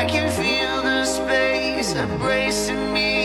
I can feel the space embracing me.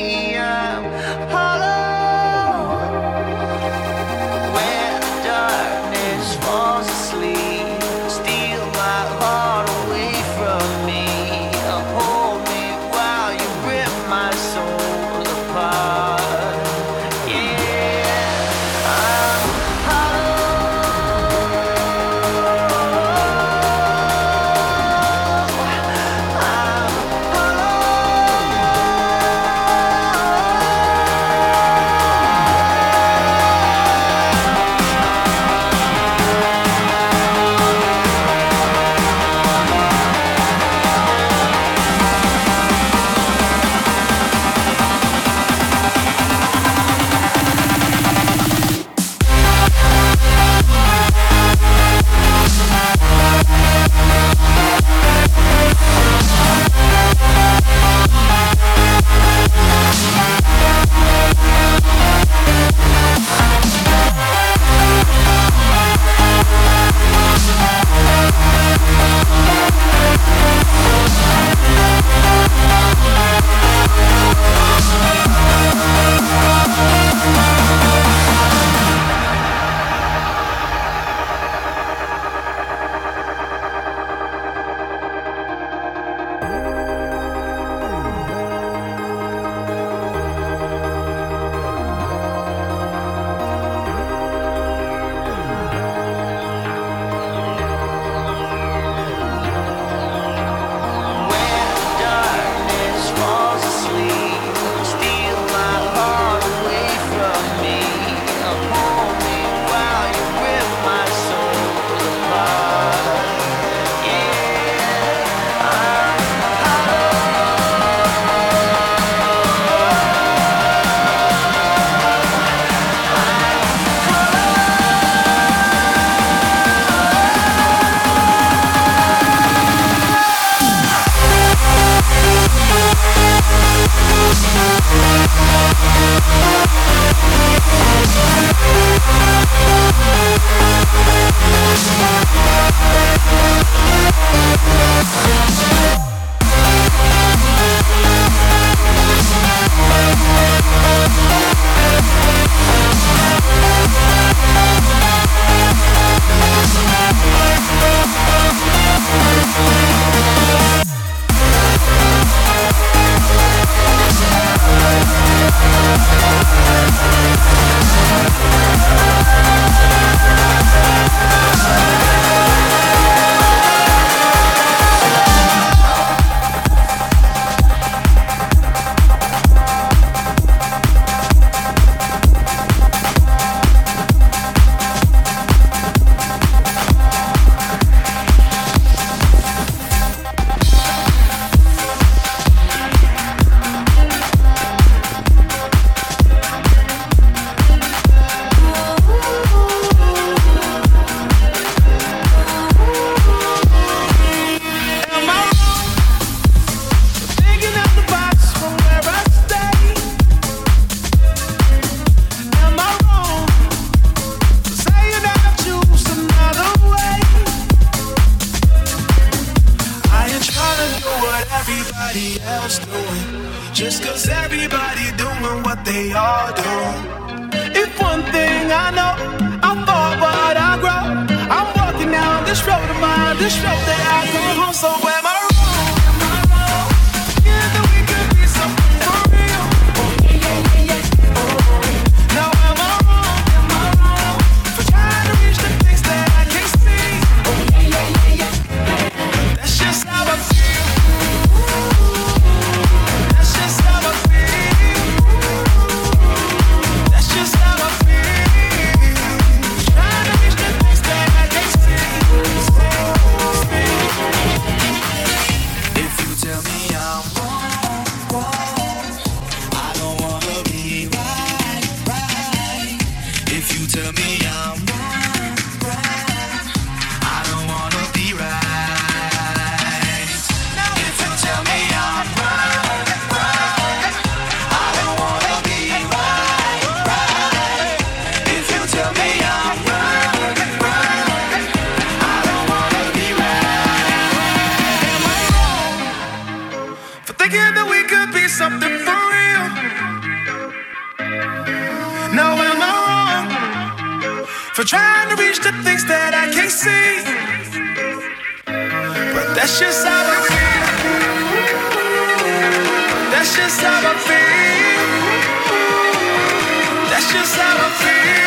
Just cause everybody doing what they all do. If one thing I know, I forward, I grow. I'm walking down this road of mine, this road that I come home so well. The things that I can't see. But that's just how I feel. That's just how I feel. That's just how I feel.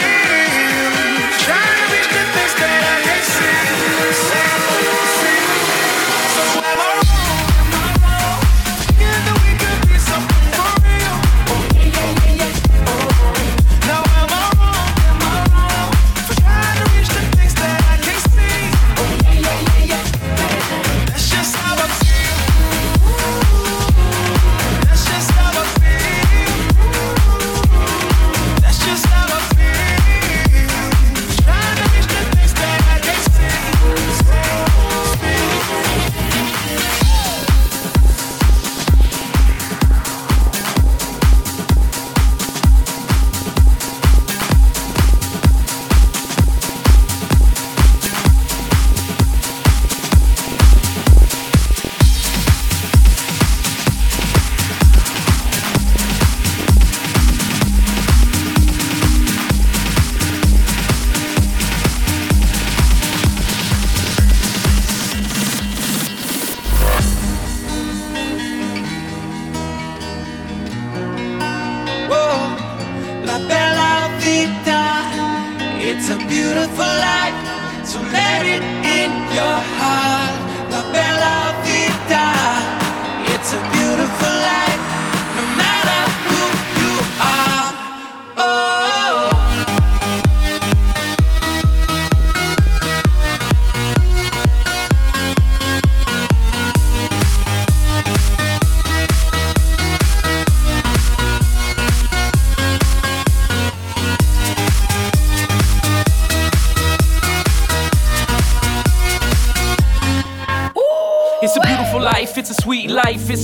It's a beautiful life, so let it in your heart.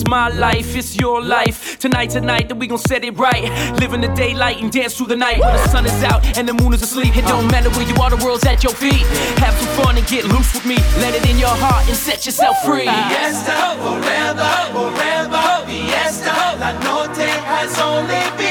My life, it's your life. Tonight, tonight, that we gon' set it right. Live in the daylight and dance through the night. When the sun is out and the moon is asleep, it don't matter where you are, the world's at your feet. Have some fun and get loose with me. Let it in your heart and set yourself free. Fiesta, forever, forever. Fiesta, la noche has only begun.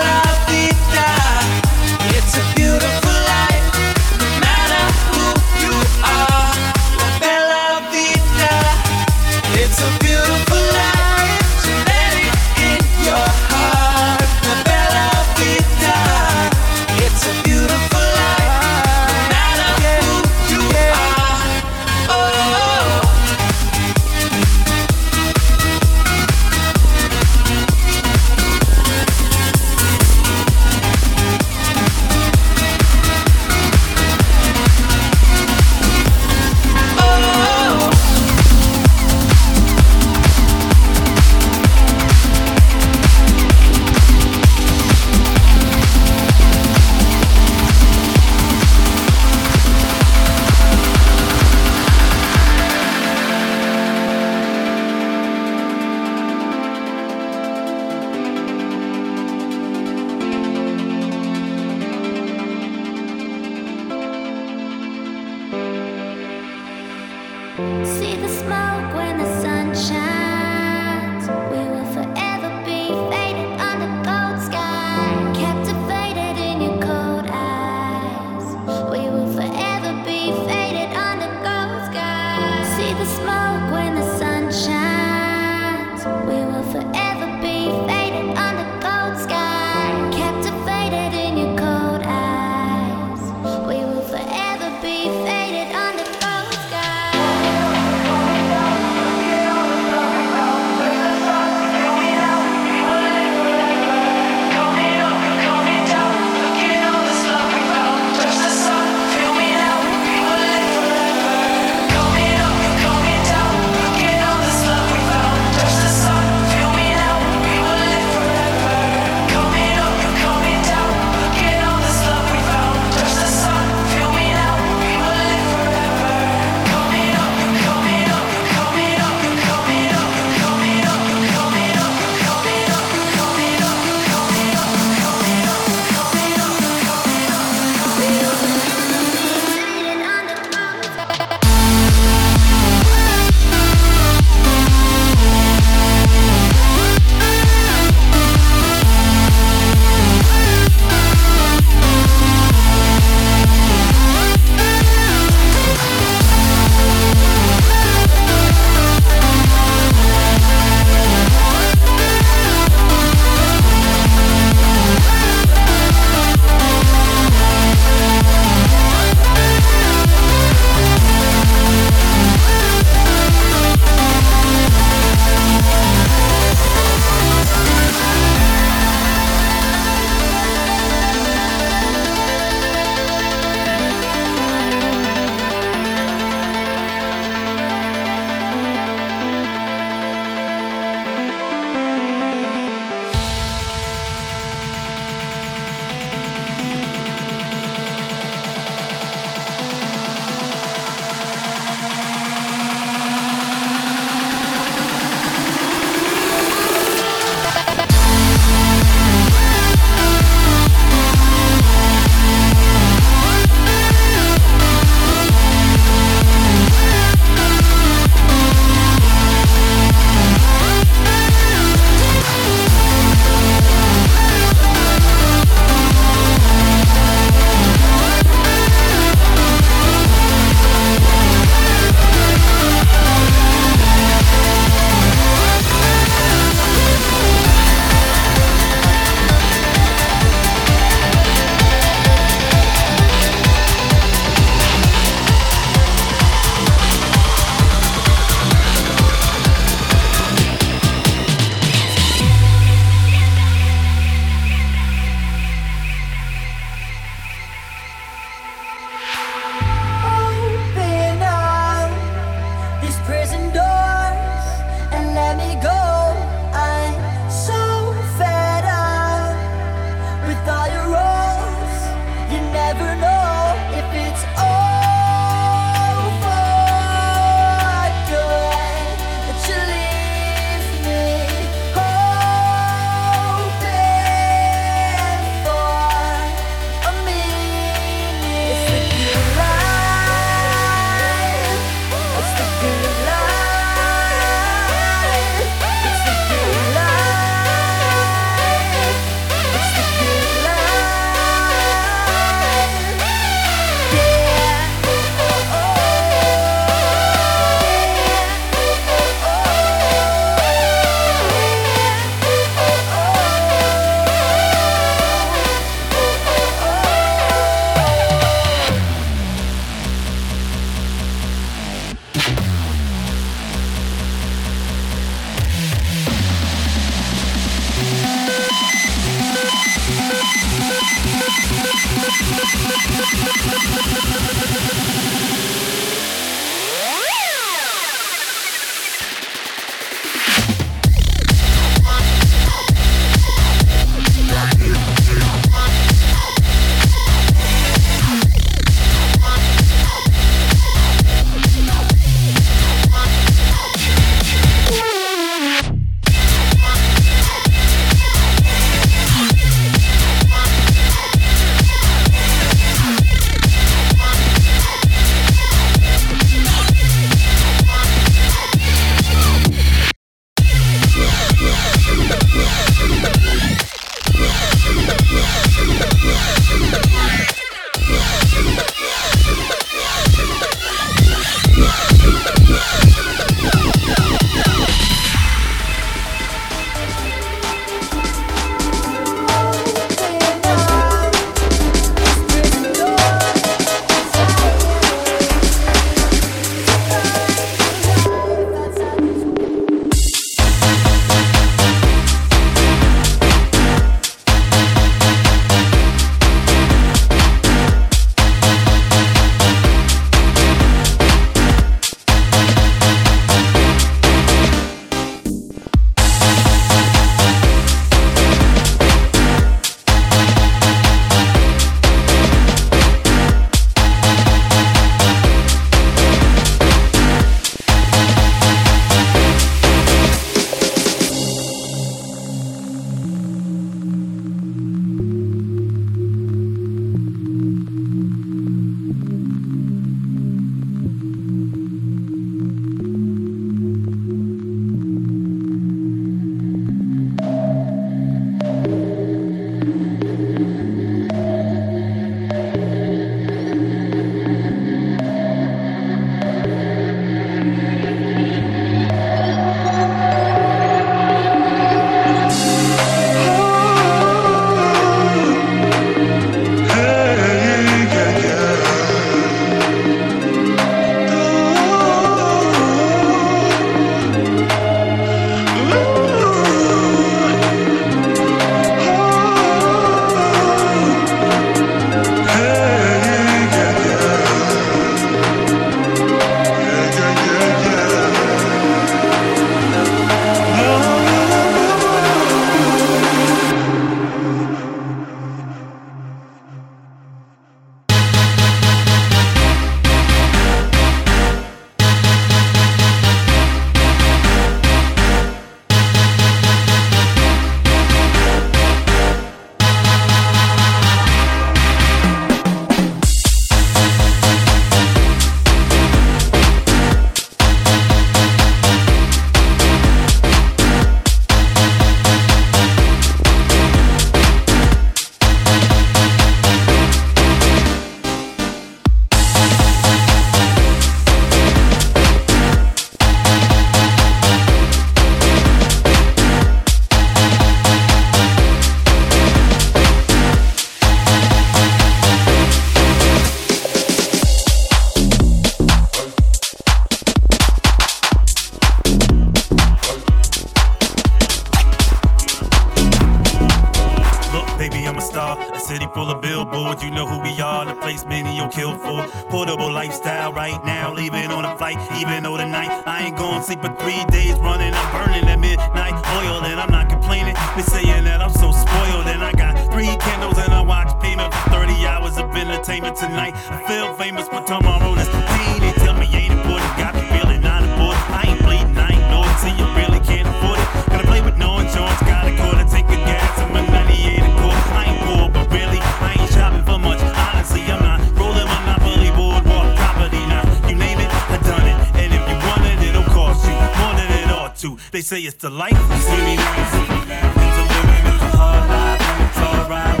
They say it's the life. You see me now, see me now. It's a living, it's a hard life, it's alright.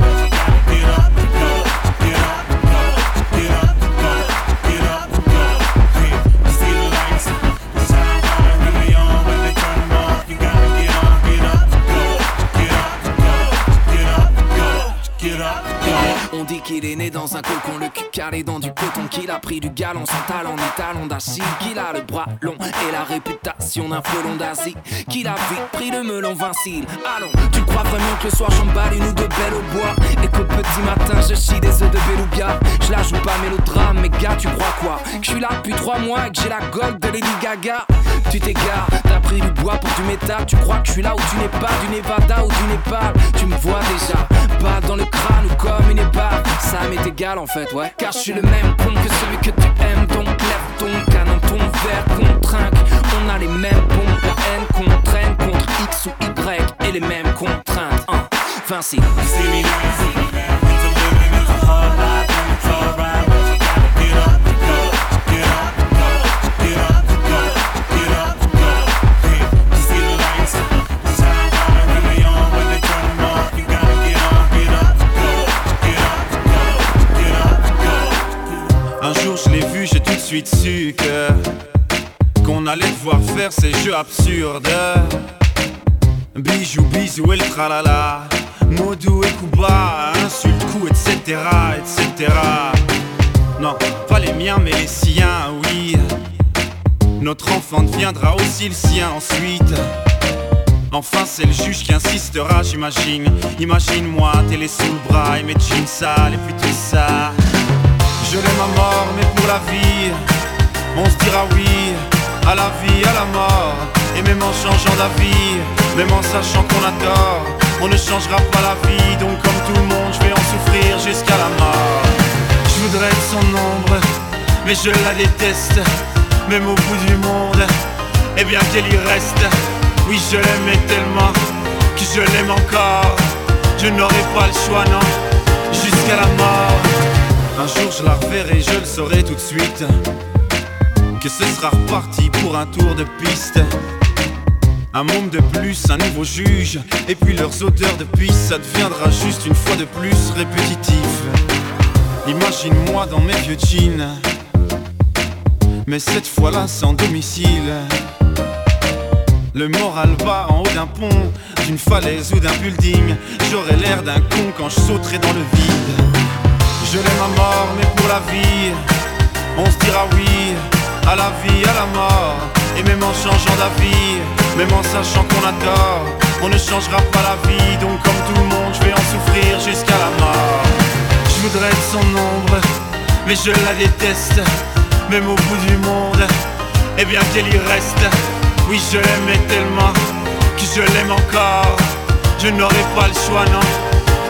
Dans un cocon, le cul calé dans du coton, qu'il a pris du galon sans talent ni talon d'Achille, qu'il a le bras long et la réputation d'un frelon d'Asie, qu'il a vite pris le melon vincile. Allons, tu crois vraiment que le soir j'emballe une ou deux belles au bois? Et qu'au petit matin je chie des œufs de beluga. Je la joue pas mélodrame, mais gars, tu crois quoi? Que je suis là depuis trois mois et que j'ai la gold de Lady Gaga. Tu t'égares, t'as pris du bois pour du métal, tu crois que je suis là où tu n'es pas, du Nevada ou du Népal? Tu me vois déjà, pas dans le crâne ou comme en fait, ouais. Car je suis le même con que celui que tu aimes, donc lève ton canon, ton verre contraint. On a les mêmes pompes, la haine qu'on traîne contre X ou Y et les mêmes contraintes. Hein. Vinci. Suis su que qu'on allait devoir faire ces jeux absurdes. Bijou, bisous et le tralala. Modou et Kuba, insulte, coup, etc., etc. Non, pas les miens, mais les siens, oui. Notre enfant deviendra aussi le sien ensuite. Enfin, c'est le juge qui insistera, j'imagine. Imagine-moi, télé sous le bras et mes jeans sales et puis tout ça. Je l'aime à mort, mais pour la vie, on se dira oui à la vie, à la mort. Et même en changeant d'avis, même en sachant qu'on a tort, on ne changera pas la vie. Donc, comme tout le monde, je vais en souffrir jusqu'à la mort. Je voudrais être son ombre, mais je la déteste, même au bout du monde. Et bien qu'elle y reste, oui, je l'aimais tellement que je l'aime encore. Je n'aurai pas le choix, non, jusqu'à la mort. Un jour je la reverrai, je le saurai tout de suite. Que ce sera reparti pour un tour de piste. Un monde de plus, un nouveau juge. Et puis leurs odeurs de pisse, ça deviendra juste une fois de plus répétitif. Imagine-moi dans mes vieux jeans. Mais cette fois-là sans domicile. Le moral va en haut d'un pont, d'une falaise ou d'un building. J'aurais l'air d'un con quand je sauterai dans le vide. Je l'aime à mort, mais pour la vie, on se dira oui à la vie, à la mort. Et même en changeant d'avis, même en sachant qu'on a tort, on ne changera pas la vie. Donc, comme tout le monde, je vais en souffrir jusqu'à la mort. Je voudrais être son ombre, mais je la déteste, même au bout du monde. Et bien qu'elle y reste, oui, je l'aimais tellement que je l'aime encore. Je n'aurai pas le choix, non,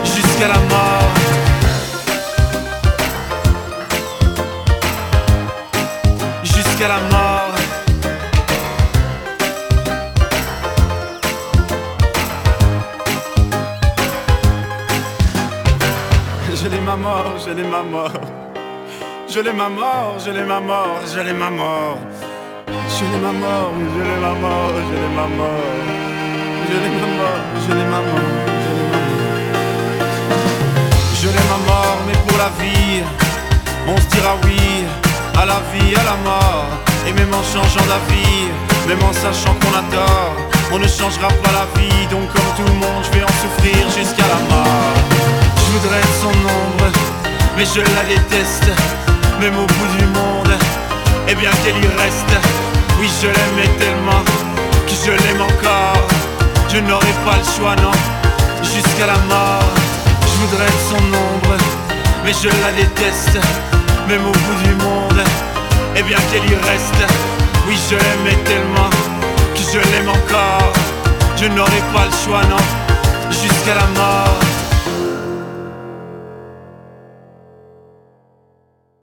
jusqu'à la mort. La mort. Je l'ai ma mort, je l'ai ma mort. Je l'ai ma mort, je l'ai ma mort, je l'ai ma mort. Je l'ai ma mort, je l'ai ma mort, je l'ai ma mort. Je l'ai ma mort, je l'ai ma mort, je l'ai ma mort. Je l'ai ma mort, mais pour la vie, on se dira oui à la vie, à la mort. Et même en changeant d'avis, même en sachant qu'on a tort, on ne changera pas la vie. Donc comme tout le monde, je vais en souffrir jusqu'à la mort. Je voudrais être son ombre, mais je la déteste, même au bout du monde. Et bien qu'elle y reste, oui je l'aimais tellement que je l'aime encore. Je n'aurai pas le choix, non, jusqu'à la mort. Je voudrais être son ombre, mais je la déteste même au bout du monde. Et bien qu'elle y reste, oui je l'aimais tellement que je l'aime encore. Je n'aurai pas le choix, non, jusqu'à la mort.